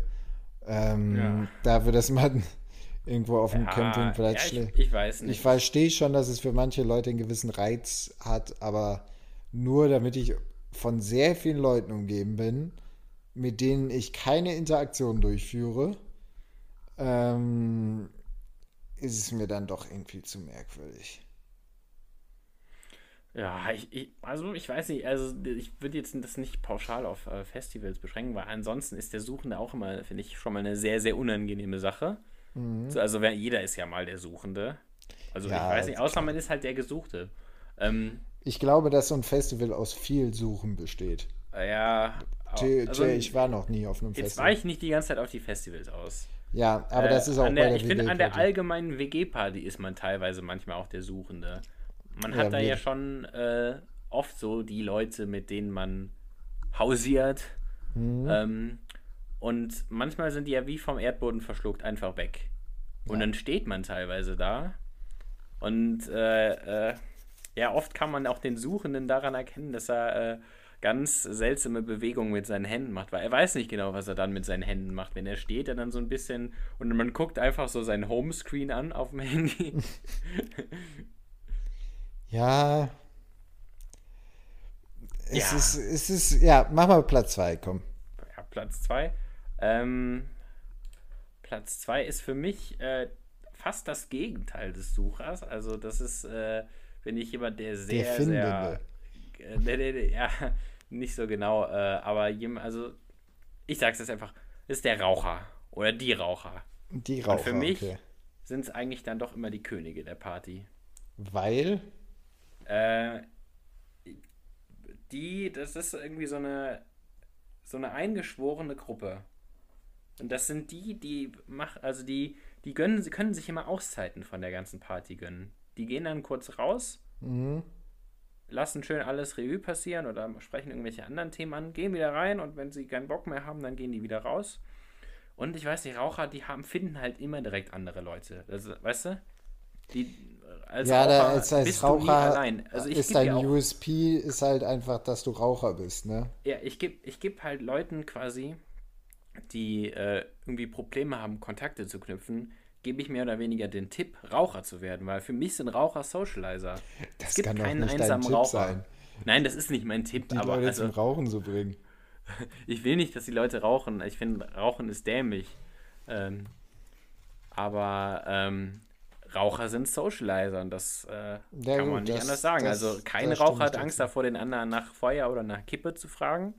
ähm, Ja. dafür, dass man irgendwo auf dem ja, Campingplatz ja, ich, ich weiß nicht. Ich verstehe schon, dass es für manche Leute einen gewissen Reiz hat, aber nur damit ich von sehr vielen Leuten umgeben bin, mit denen ich keine Interaktion durchführe, ähm, ist es mir dann doch irgendwie zu merkwürdig. Ja, ich, ich, also ich weiß nicht, also ich würde jetzt das nicht pauschal auf äh, Festivals beschränken, weil ansonsten ist der Suchende auch immer, finde ich, schon mal eine sehr, sehr unangenehme Sache. So, also wer, jeder ist ja mal der Suchende. Also Ja, ich weiß nicht, außer man ist halt der Gesuchte. Ähm, Ich glaube, dass so ein Festival aus viel Suchen besteht. äh, ja, Tja, also, tja, ich war noch nie auf einem jetzt Festival. war ich nicht die ganze Zeit auf die Festivals aus. Ja, aber das Äh, ist auch an bei der, der Ich finde, an der allgemeinen WG-Party ist man teilweise manchmal auch der Suchende. Man Ja, hat da wie- ja schon äh, oft so die Leute, mit denen man hausiert. Mhm. Ähm, und manchmal sind die ja wie vom Erdboden verschluckt einfach weg. Und dann steht man teilweise da. Und äh, äh, ja, oft kann man auch den Suchenden daran erkennen, dass er äh, ganz seltsame Bewegungen mit seinen Händen macht, weil er weiß nicht genau, was er dann mit seinen Händen macht. Wenn er steht, er dann so ein bisschen und man guckt einfach so sein Homescreen an auf dem Handy. Ja. Es Ja. ist, es ist, ja, mach mal Platz 2, komm. ja, Platz 2. Ähm, Platz 2 ist für mich äh, fast das Gegenteil des Suchers. Also das ist, äh, bin ich jemand, der sehr, sehr, Findende. äh, nee, nee, ja, nicht so genau, äh, aber jemand, also ich sag's jetzt einfach, ist der Raucher oder die Raucher. Die Raucher, für mich okay. sind es eigentlich dann doch immer die Könige der Party. Weil, Äh, die, das ist irgendwie so eine, so eine eingeschworene Gruppe. Und das sind die, die mach, also die, die gönnen, sie können sich immer Auszeiten von der ganzen Party gönnen. Die gehen dann kurz raus, mhm. lassen schön alles Revue passieren oder sprechen irgendwelche anderen Themen an, gehen wieder rein und wenn sie keinen Bock mehr haben, dann gehen die wieder raus. Und ich weiß nicht, Raucher, die haben, finden halt immer direkt andere Leute. Das, weißt du? Die, als ja, da, Raucher als, als nie Raucher. Also ist dein USP ist halt einfach, dass du Raucher bist, ne? Ja, ich gebe ich geb halt Leuten quasi, die äh, irgendwie Probleme haben, Kontakte zu knüpfen, gebe ich mehr oder weniger den Tipp, Raucher zu werden, weil für mich sind Raucher Socializer. Das es gibt kann keinen nicht einsamen Raucher. sein, Nein, das ist nicht mein Tipp, die aber Leute also, zum Rauchen zu bringen. ich will nicht, dass die Leute rauchen. Ich finde, Rauchen ist dämlich. Ähm, aber ähm, Raucher sind Socializer und das äh, Ja, kann gut, man nicht das- anders sagen. das- also kein das Raucher hat Angst davor, den anderen nach Feuer oder nach Kippe zu fragen.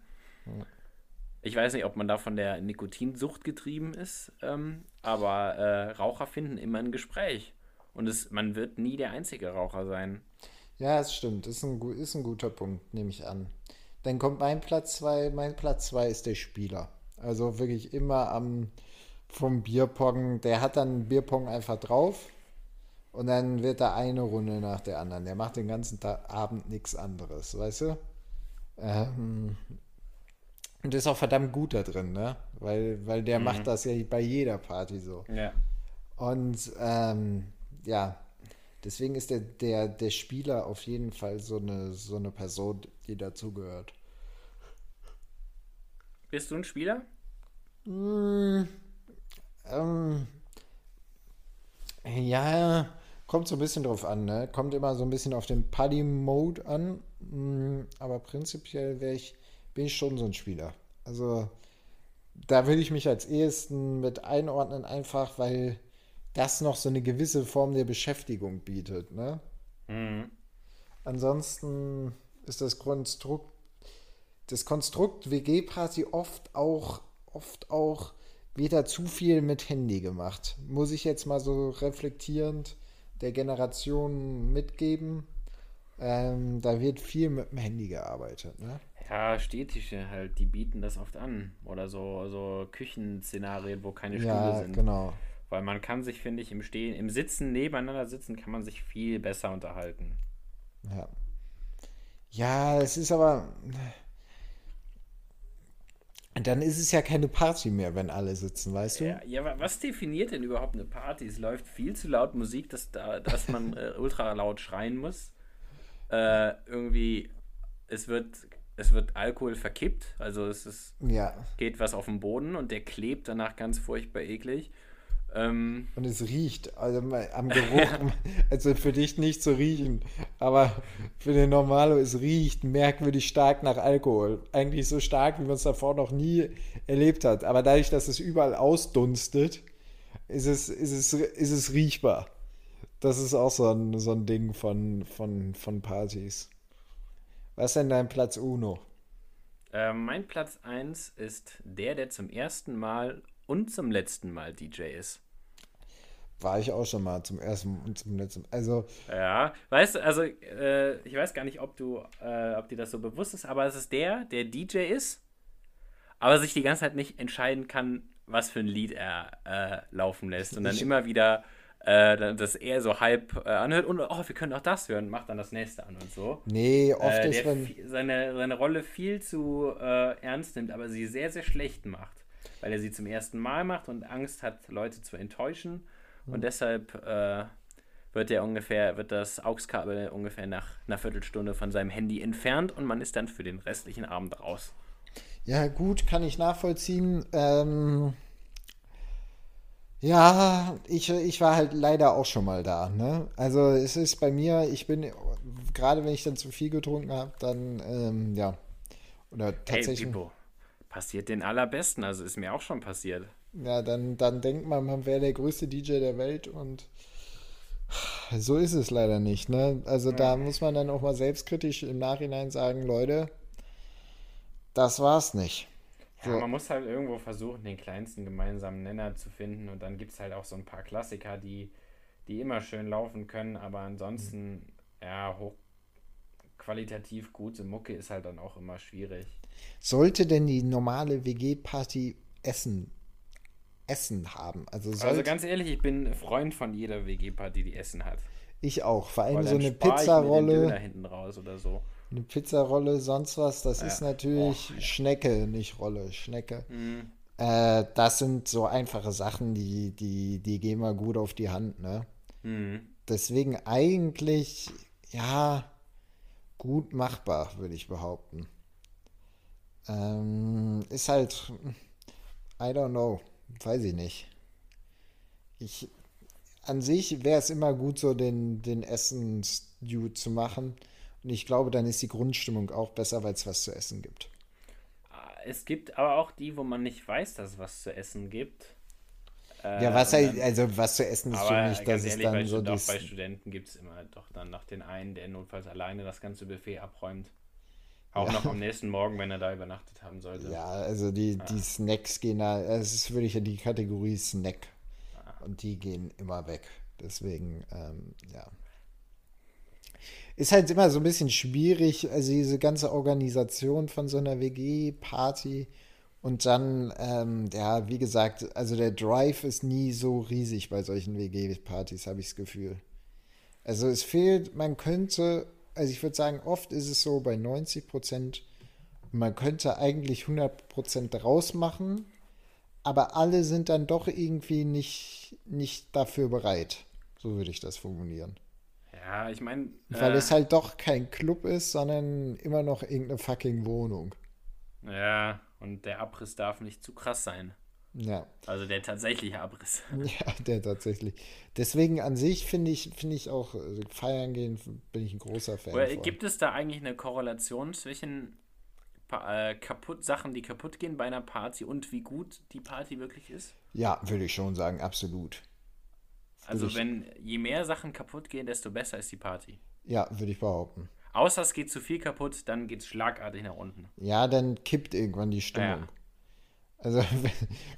Ich weiß nicht, ob man da von der Nikotinsucht getrieben ist, ähm, aber äh, Raucher finden immer ein Gespräch. Und es, man wird nie der einzige Raucher sein. Ja, es stimmt. Ist ein, ist ein guter Punkt, nehme ich an. Dann kommt mein Platz 2. Mein Platz 2 ist der Spieler. Also wirklich immer am vom Bierpong. Der hat dann Bierpong einfach drauf und dann wird da eine Runde nach der anderen. Der macht den ganzen Tag, Abend nichts anderes, weißt du? Ähm, und ist auch verdammt gut da drin, ne? Weil, weil der macht das ja bei jeder Party so. Ja. Und ähm, ja, deswegen ist der, der, der Spieler auf jeden Fall so eine, so eine Person, die dazugehört. Bist du ein Spieler? Ähm, ja, kommt so ein bisschen drauf an, ne? Kommt immer so ein bisschen auf den Party-Mode an. Mm, Aber prinzipiell ich, bin ich schon so ein Spieler. Also da würde ich mich als ehesten mit einordnen, einfach weil das noch so eine gewisse Form der Beschäftigung bietet, ne? Ansonsten ist das Konstrukt, das Konstrukt WG-Party oft auch, oft auch wieder zu viel mit Handy gemacht. Muss ich jetzt mal so reflektierend der Generation mitgeben. Ähm, da wird viel mit dem Handy gearbeitet, ne? Ja, Stehtische halt, die bieten das oft an. Oder so, so Küchenszenarien, wo keine Stühle Ja, sind. genau. Weil man kann sich, finde ich, im Stehen, im Sitzen nebeneinander sitzen, kann man sich viel besser unterhalten. Ja. Ja, es ist aber. Dann ist es ja keine Party mehr, wenn alle sitzen, weißt du? Ja, ja, wa- was definiert denn überhaupt eine Party? Es läuft viel zu laut Musik, dass, da, dass man äh, ultra laut schreien muss. Äh, irgendwie, es wird, es wird Alkohol verkippt, also es ist, Ja. geht was auf den Boden und der klebt danach ganz furchtbar eklig. Ähm, Und es riecht, also am Geruch, also für dich nicht zu riechen, aber für den Normalo, es riecht merkwürdig stark nach Alkohol. Eigentlich so stark, wie man es davor noch nie erlebt hat. Aber dadurch, dass es überall ausdunstet, ist es, ist es, ist es riechbar. Das ist auch so ein, so ein Ding von, von, von Partys. Was ist denn dein Platz Uno? äh, mein Platz 1 ist der, der zum ersten Mal und zum letzten Mal DJ ist. War ich auch schon mal zum ersten und zum letzten. Also, Ja, weißt du, also äh, ich weiß gar nicht, ob du, äh, ob dir das so bewusst ist, aber es ist der, der DJ ist, aber sich die ganze Zeit nicht entscheiden kann, was für ein Lied er äh, laufen lässt und dann Ich- immer wieder äh, das er so halb äh, anhört und oh, wir können auch das hören, macht dann das nächste an und so. nee, oft Äh, ist man. seine, seine Rolle viel zu äh, ernst nimmt, aber sie sehr, sehr schlecht macht. Weil er sie zum ersten Mal macht und Angst hat, Leute zu enttäuschen. Und deshalb äh, wird er ungefähr, wird das AUX-Kabel ungefähr nach einer Viertelstunde von seinem Handy entfernt und man ist dann für den restlichen Abend raus. Ja, gut, kann ich nachvollziehen. Ähm, ja, ich, ich war halt leider auch schon mal da. Ne? Also es ist bei mir, ich bin, gerade wenn ich dann zu viel getrunken habe, dann, ähm, ja. Oder Hey, tatsächlich, Pippo, passiert den allerbesten, also ist mir auch schon passiert. Ja, dann, dann denkt man, man wäre der größte DJ der Welt und so ist es leider nicht. Ne? Also da muss man dann auch mal selbstkritisch im Nachhinein sagen, Leute, das war's nicht. Ja, So. man muss halt irgendwo versuchen, den kleinsten gemeinsamen Nenner zu finden. Und dann gibt es halt auch so ein paar Klassiker, die, die immer schön laufen können, aber ansonsten, ja, hochqualitativ gute Mucke ist halt dann auch immer schwierig. Sollte denn die normale WG-Party Essen, Essen haben? Also Also ganz ehrlich, ich bin Freund von jeder WG-Party, die Essen hat. ich auch. Vor allem so eine Pizzarolle, hinten raus oder so. eine Pizzarolle, sonst was. Das ist Ja. natürlich Oh, ja. Schnecke, nicht Rolle, Schnecke. Mhm. Äh, das sind so einfache Sachen, die, die, die gehen mal gut auf die Hand, ne? Mhm. Deswegen eigentlich, ja, gut machbar, würde ich behaupten. Ähm, ist halt, I don't know, weiß ich nicht. Ich, an sich wäre es immer gut, so den, den Essens-Stew zu machen. Und ich glaube, dann ist die Grundstimmung auch besser, weil es was zu essen gibt. Es gibt aber auch die, wo man nicht weiß, dass es was zu essen gibt. Ja, was halt, also was zu essen ist aber schon nicht, dass es dann bei, so Stud- auch bei Studenten gibt es immer doch dann noch den einen, der notfalls alleine das ganze Buffet abräumt. Auch Ja. noch am nächsten Morgen, wenn er da übernachtet haben sollte. Ja, also die, die Snacks gehen da, es ist wirklich die Kategorie Snack. Und die gehen immer weg. Deswegen, ähm, ja. Ist halt immer so ein bisschen schwierig, also diese ganze Organisation von so einer WG-Party. Und dann, ähm, ja, wie gesagt, also der Drive ist nie so riesig bei solchen WG-Partys, habe ich das Gefühl. Also es fehlt, man könnte, also ich würde sagen, oft ist es so bei 90 Prozent, man könnte eigentlich 100 Prozent draus machen, aber alle sind dann doch irgendwie nicht, nicht dafür bereit. So würde ich das formulieren. Ja, ich meine. Weil äh, es halt doch kein Club ist, sondern immer noch irgendeine fucking Wohnung. Ja, und der Abriss darf nicht zu krass sein. Ja, Also der tatsächliche Abriss. ja, der tatsächlich. Deswegen an sich finde ich, finde ich auch, also feiern gehen bin ich ein großer Fan. Oder gibt es da eigentlich eine Korrelation zwischen äh, kaputt Sachen, die kaputt gehen bei einer Party und wie gut die Party wirklich ist? Ja, würde ich schon sagen, absolut. Also ich- wenn je mehr Sachen kaputt gehen, desto besser ist die Party. Ja, würde ich behaupten. Außer es geht zu viel kaputt, dann geht es schlagartig nach unten. Ja, dann kippt irgendwann die Stimmung. Ja. Also wenn,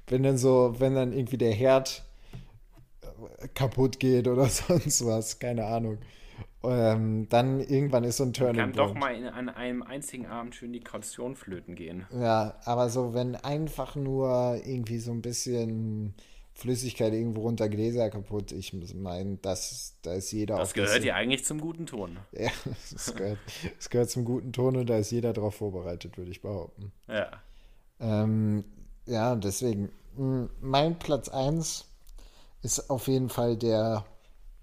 wenn dann so, wenn dann irgendwie der Herd äh, kaputt geht oder sonst was, keine Ahnung. Ähm, dann irgendwann ist so ein Turning Kann doch mal in, an einem einzigen Abend schön die Kaution flöten gehen. Ja, aber so, wenn einfach nur irgendwie so ein bisschen Flüssigkeit irgendwo runter Gläser kaputt, ich meine, das, da ist jeder Das gehört ja eigentlich zum guten Ton. Ja, das gehört, das gehört zum guten Ton und da ist jeder drauf vorbereitet, würde ich behaupten. Ja. Ähm, ja, deswegen, mein Platz 1 ist auf jeden Fall der,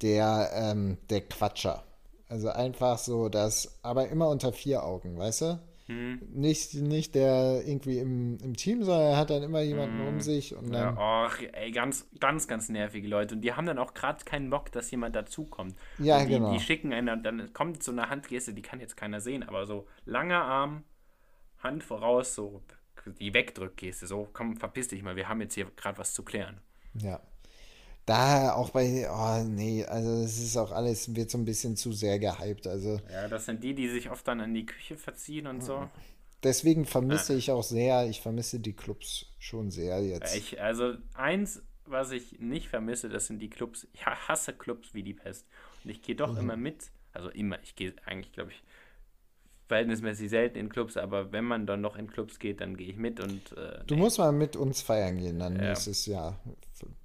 der, ähm, der Quatscher. Also einfach so das, aber immer unter vier Augen, weißt du? Nicht, nicht der irgendwie im, im Team, sondern er hat dann immer jemanden um sich und dann. Ja, och, ey, ganz, ganz, ganz nervige Leute. Und die haben dann auch gerade keinen Bock, dass jemand dazukommt. Ja, und die, genau. Die schicken einen, dann kommt so eine Handgeste, die kann jetzt keiner sehen, aber so langer Arm, Hand voraus, so die Wegdrückgeste, so komm, verpiss dich mal, wir haben jetzt hier gerade was zu klären. Ja. Da auch bei, oh nee, also es ist auch alles, wird so ein bisschen zu sehr gehypt. Also Ja, das sind die, die sich oft dann in die Küche verziehen und so. deswegen vermisse ich auch sehr, ich vermisse die Clubs schon sehr jetzt. Ich, also eins, was ich nicht vermisse, das sind die Clubs. Ich ha- hasse Clubs wie die Pest. Und ich gehe Mhm. doch immer mit. Also immer, ich gehe eigentlich, glaube ich, verhältnismäßig selten in Clubs, aber wenn man dann noch in Clubs geht, dann gehe ich mit und äh, Du musst mal mit uns feiern gehen, dann Ja. nächstes Jahr.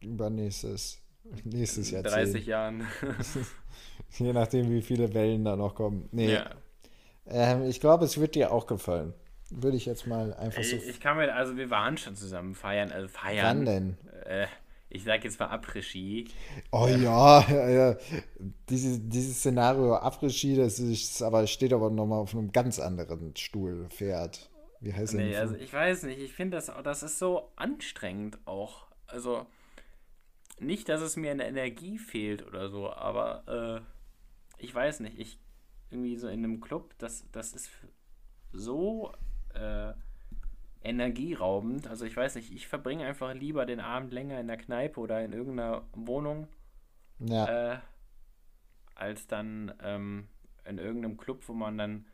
Übernächstes, nächstes Jahr. 30 Jahren. Je nachdem, wie viele Wellen da noch kommen. Nee. ja. Ähm, ich glaube, es wird dir auch gefallen. Würde ich jetzt mal einfach so. Ich, ich kann mir, also wir waren schon zusammen feiern, also Wann feiern. denn? Äh, ich sag jetzt mal Après-Ski. Oh ja, ja, ja. Diese, dieses Szenario Après-Ski, das ist, aber steht aber nochmal auf einem ganz anderen Stuhl, Pferd. Wie heißt Nee, denn? also ich weiß nicht, ich finde das, das ist so anstrengend auch. Also nicht, dass es mir an Energie fehlt oder so, aber äh, ich weiß nicht, ich irgendwie so in einem Club, das, das ist so äh, energieraubend. Also ich weiß nicht, ich verbringe einfach lieber den Abend länger in der Kneipe oder in irgendeiner Wohnung, ja, äh, als dann ähm, in irgendeinem Club, wo man dann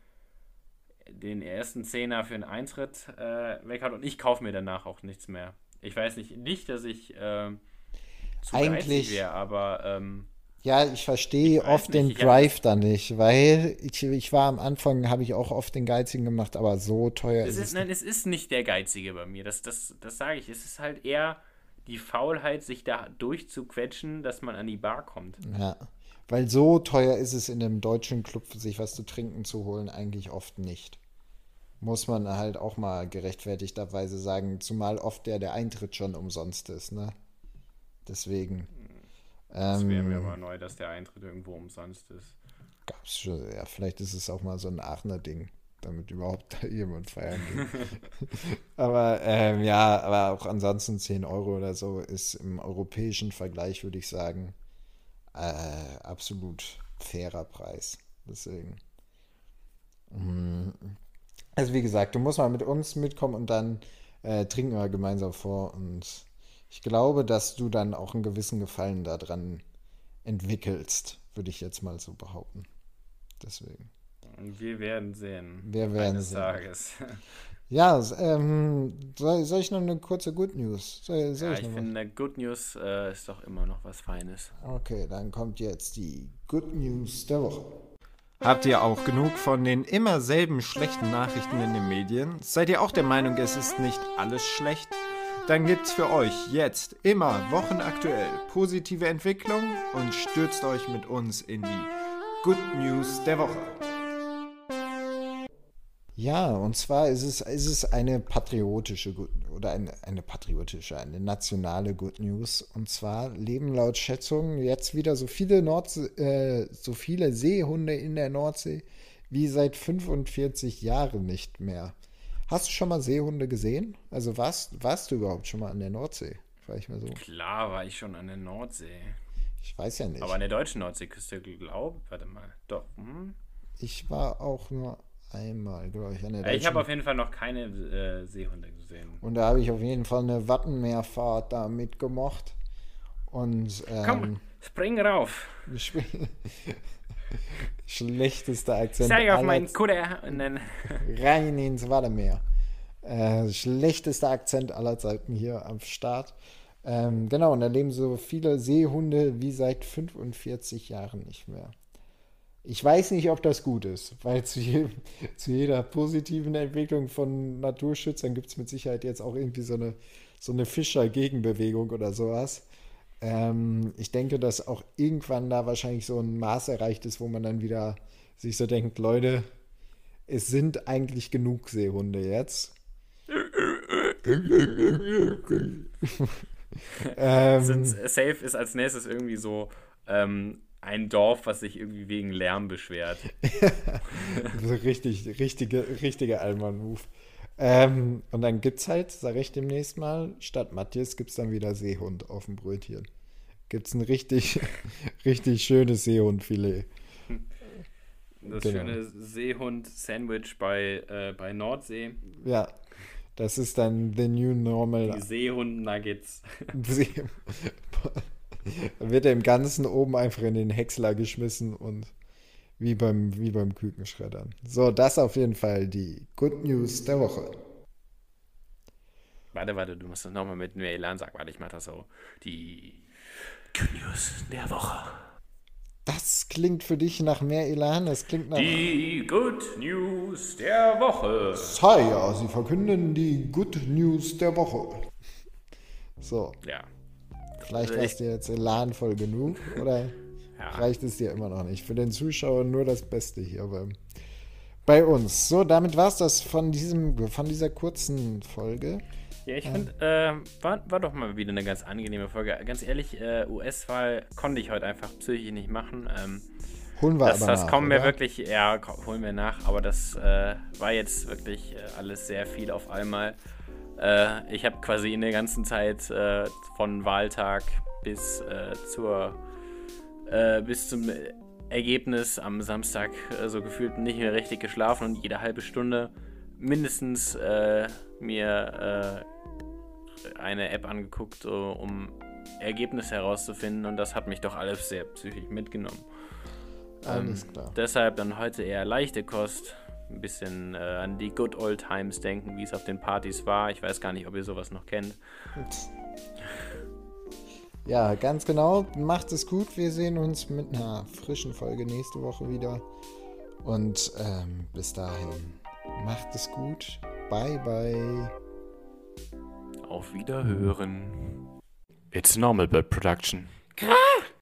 den ersten Zehner für einen Eintritt äh, weg hat und ich kaufe mir danach auch nichts mehr. Ich weiß nicht, nicht, dass ich ähm, zu Eigentlich- wäre, aber ähm, ja, ich verstehe weiß oft nicht, den ich Drive da nicht, weil ich, ich war am Anfang, habe ich auch oft den Geizigen gemacht, aber so teuer es ist ist, es nein, es ist nicht der Geizige bei mir. Das, das, das sage ich. Es ist halt eher die Faulheit, sich da durchzuquetschen, dass man an die Bar kommt. Ja, weil so teuer ist es in einem deutschen Club, sich was zu trinken zu holen, eigentlich oft nicht. Muss man halt auch mal gerechtfertigterweise sagen, zumal oft der, der Eintritt schon umsonst ist, ne? Deswegen. Das wäre mir Ähm, aber neu, dass der Eintritt irgendwo umsonst ist. gab's schon, ja, vielleicht ist es auch mal so ein Aachener Ding, damit überhaupt da jemand feiern geht. aber ähm, ja, aber auch ansonsten 10 Euro oder so ist im europäischen Vergleich, würde ich sagen, äh, absolut fairer Preis. Deswegen. Mm. Also wie gesagt, du musst mal mit uns mitkommen und dann äh, trinken wir gemeinsam vor und ich glaube, dass du dann auch einen gewissen Gefallen daran entwickelst, würde ich jetzt mal so behaupten. Deswegen. Wir werden sehen. Wir werden eines sehen. Tages. Ja, ähm, soll, soll ich noch eine kurze Good News? Soll, soll Ja, ich ich finde, Good News äh, ist doch immer noch was Feines. Okay, dann kommt jetzt die Good News der Woche. Habt ihr auch genug von den immer selben schlechten Nachrichten in den Medien? Seid ihr auch der Meinung, es ist nicht alles schlecht? Dann gibt's für euch jetzt immer wochenaktuell positive Entwicklung und stürzt euch mit uns in die Good News der Woche. Ja, und zwar ist es, ist es eine patriotische oder eine, eine patriotische, eine nationale Good News. Und zwar leben laut Schätzungen jetzt wieder so viele Nordsee, äh, so viele Seehunde in der Nordsee wie seit 45 Jahren nicht mehr. Hast du schon mal Seehunde gesehen? Also warst, warst du überhaupt schon mal an der Nordsee? War ich mal so. Klar war ich schon an der Nordsee. Ich weiß ja nicht. Aber an der deutschen Nordseeküste, glaube Warte mal. Doch. Hm? Ich war auch nur einmal, glaube ich, an der Äh, Ich habe deutschen- auf jeden Fall noch keine äh, Seehunde gesehen. Und da habe ich auf jeden Fall eine Wattenmeerfahrt da mitgemacht. Und ähm, Komm, spring rauf. sch- schlechtester Akzent Steig auf aller meinen dann. rein ins Wattenmeer. Äh, schlechtester Akzent aller Zeiten hier am Start. Ähm, genau, und da leben so viele Seehunde wie seit 45 Jahren nicht mehr. Ich weiß nicht, ob das gut ist, weil zu, jedem, zu jeder positiven Entwicklung von Naturschützern gibt es mit Sicherheit jetzt auch irgendwie so eine, so eine Fischer-Gegenbewegung oder sowas. Ähm, ich denke, dass auch irgendwann da wahrscheinlich so ein Maß erreicht ist, wo man dann wieder sich so denkt, Leute, es sind eigentlich genug Seehunde jetzt. ähm, safe ist als nächstes irgendwie so ähm, ein Dorf, was sich irgendwie wegen Lärm beschwert. so richtig, richtige, richtige Allmann-Move. Ähm, und dann gibt's halt, sag ich demnächst mal, statt Matthias gibt's dann wieder Seehund auf dem Brötchen. Gibt's ein richtig, richtig schönes Seehundfilet. Das Genau. schöne Seehund-Sandwich bei, äh, bei Nordsee. Ja, das ist dann the new normal. Die Seehund-Nuggets. See- Dann wird er im Ganzen oben einfach in den Häcksler geschmissen und wie beim, wie beim Kükenschreddern. So, das auf jeden Fall die Good News der Woche. Warte, warte, du musst das nochmal mit mehr Elan sagen. Warte, ich mach das so. Die Good News der Woche. Das klingt für dich nach mehr Elan, das klingt nach. Die Good News der Woche. Sire, Sie verkünden die Good News der Woche. So, Ja. vielleicht war ich- es dir jetzt elanvoll genug oder Ja. reicht es dir immer noch nicht? Für den Zuschauer nur das Beste hier beim, bei uns. So, damit war es das von, diesem, von dieser kurzen Folge. Ja, ich finde, äh, war, war doch mal wieder eine ganz angenehme Folge. Ganz ehrlich, äh, US-Wahl konnte ich heute einfach psychisch nicht machen. Ähm, Holen wir das aber das nach, kommen wir oder? wirklich, ja, holen wir nach, aber das äh, war jetzt wirklich äh, alles sehr viel auf einmal. Äh, ich habe quasi in der ganzen Zeit äh, von Wahltag bis zur äh, bis zum Ergebnis am Samstag äh, so gefühlt nicht mehr richtig geschlafen und jede halbe Stunde mindestens äh, mir äh, eine App angeguckt, so, um Ergebnisse herauszufinden und das hat mich doch alles sehr psychisch mitgenommen. Ähm. Deshalb dann heute eher leichte Kost. Ein bisschen äh, an die Good Old Times denken, wie es auf den Partys war. Ich weiß gar nicht, ob ihr sowas noch kennt. Ja, ganz genau. Macht es gut. Wir sehen uns mit einer frischen Folge nächste Woche wieder. Und ähm, bis dahin, macht es gut. Bye, bye. Auf Wiederhören. It's Normal Bird Production.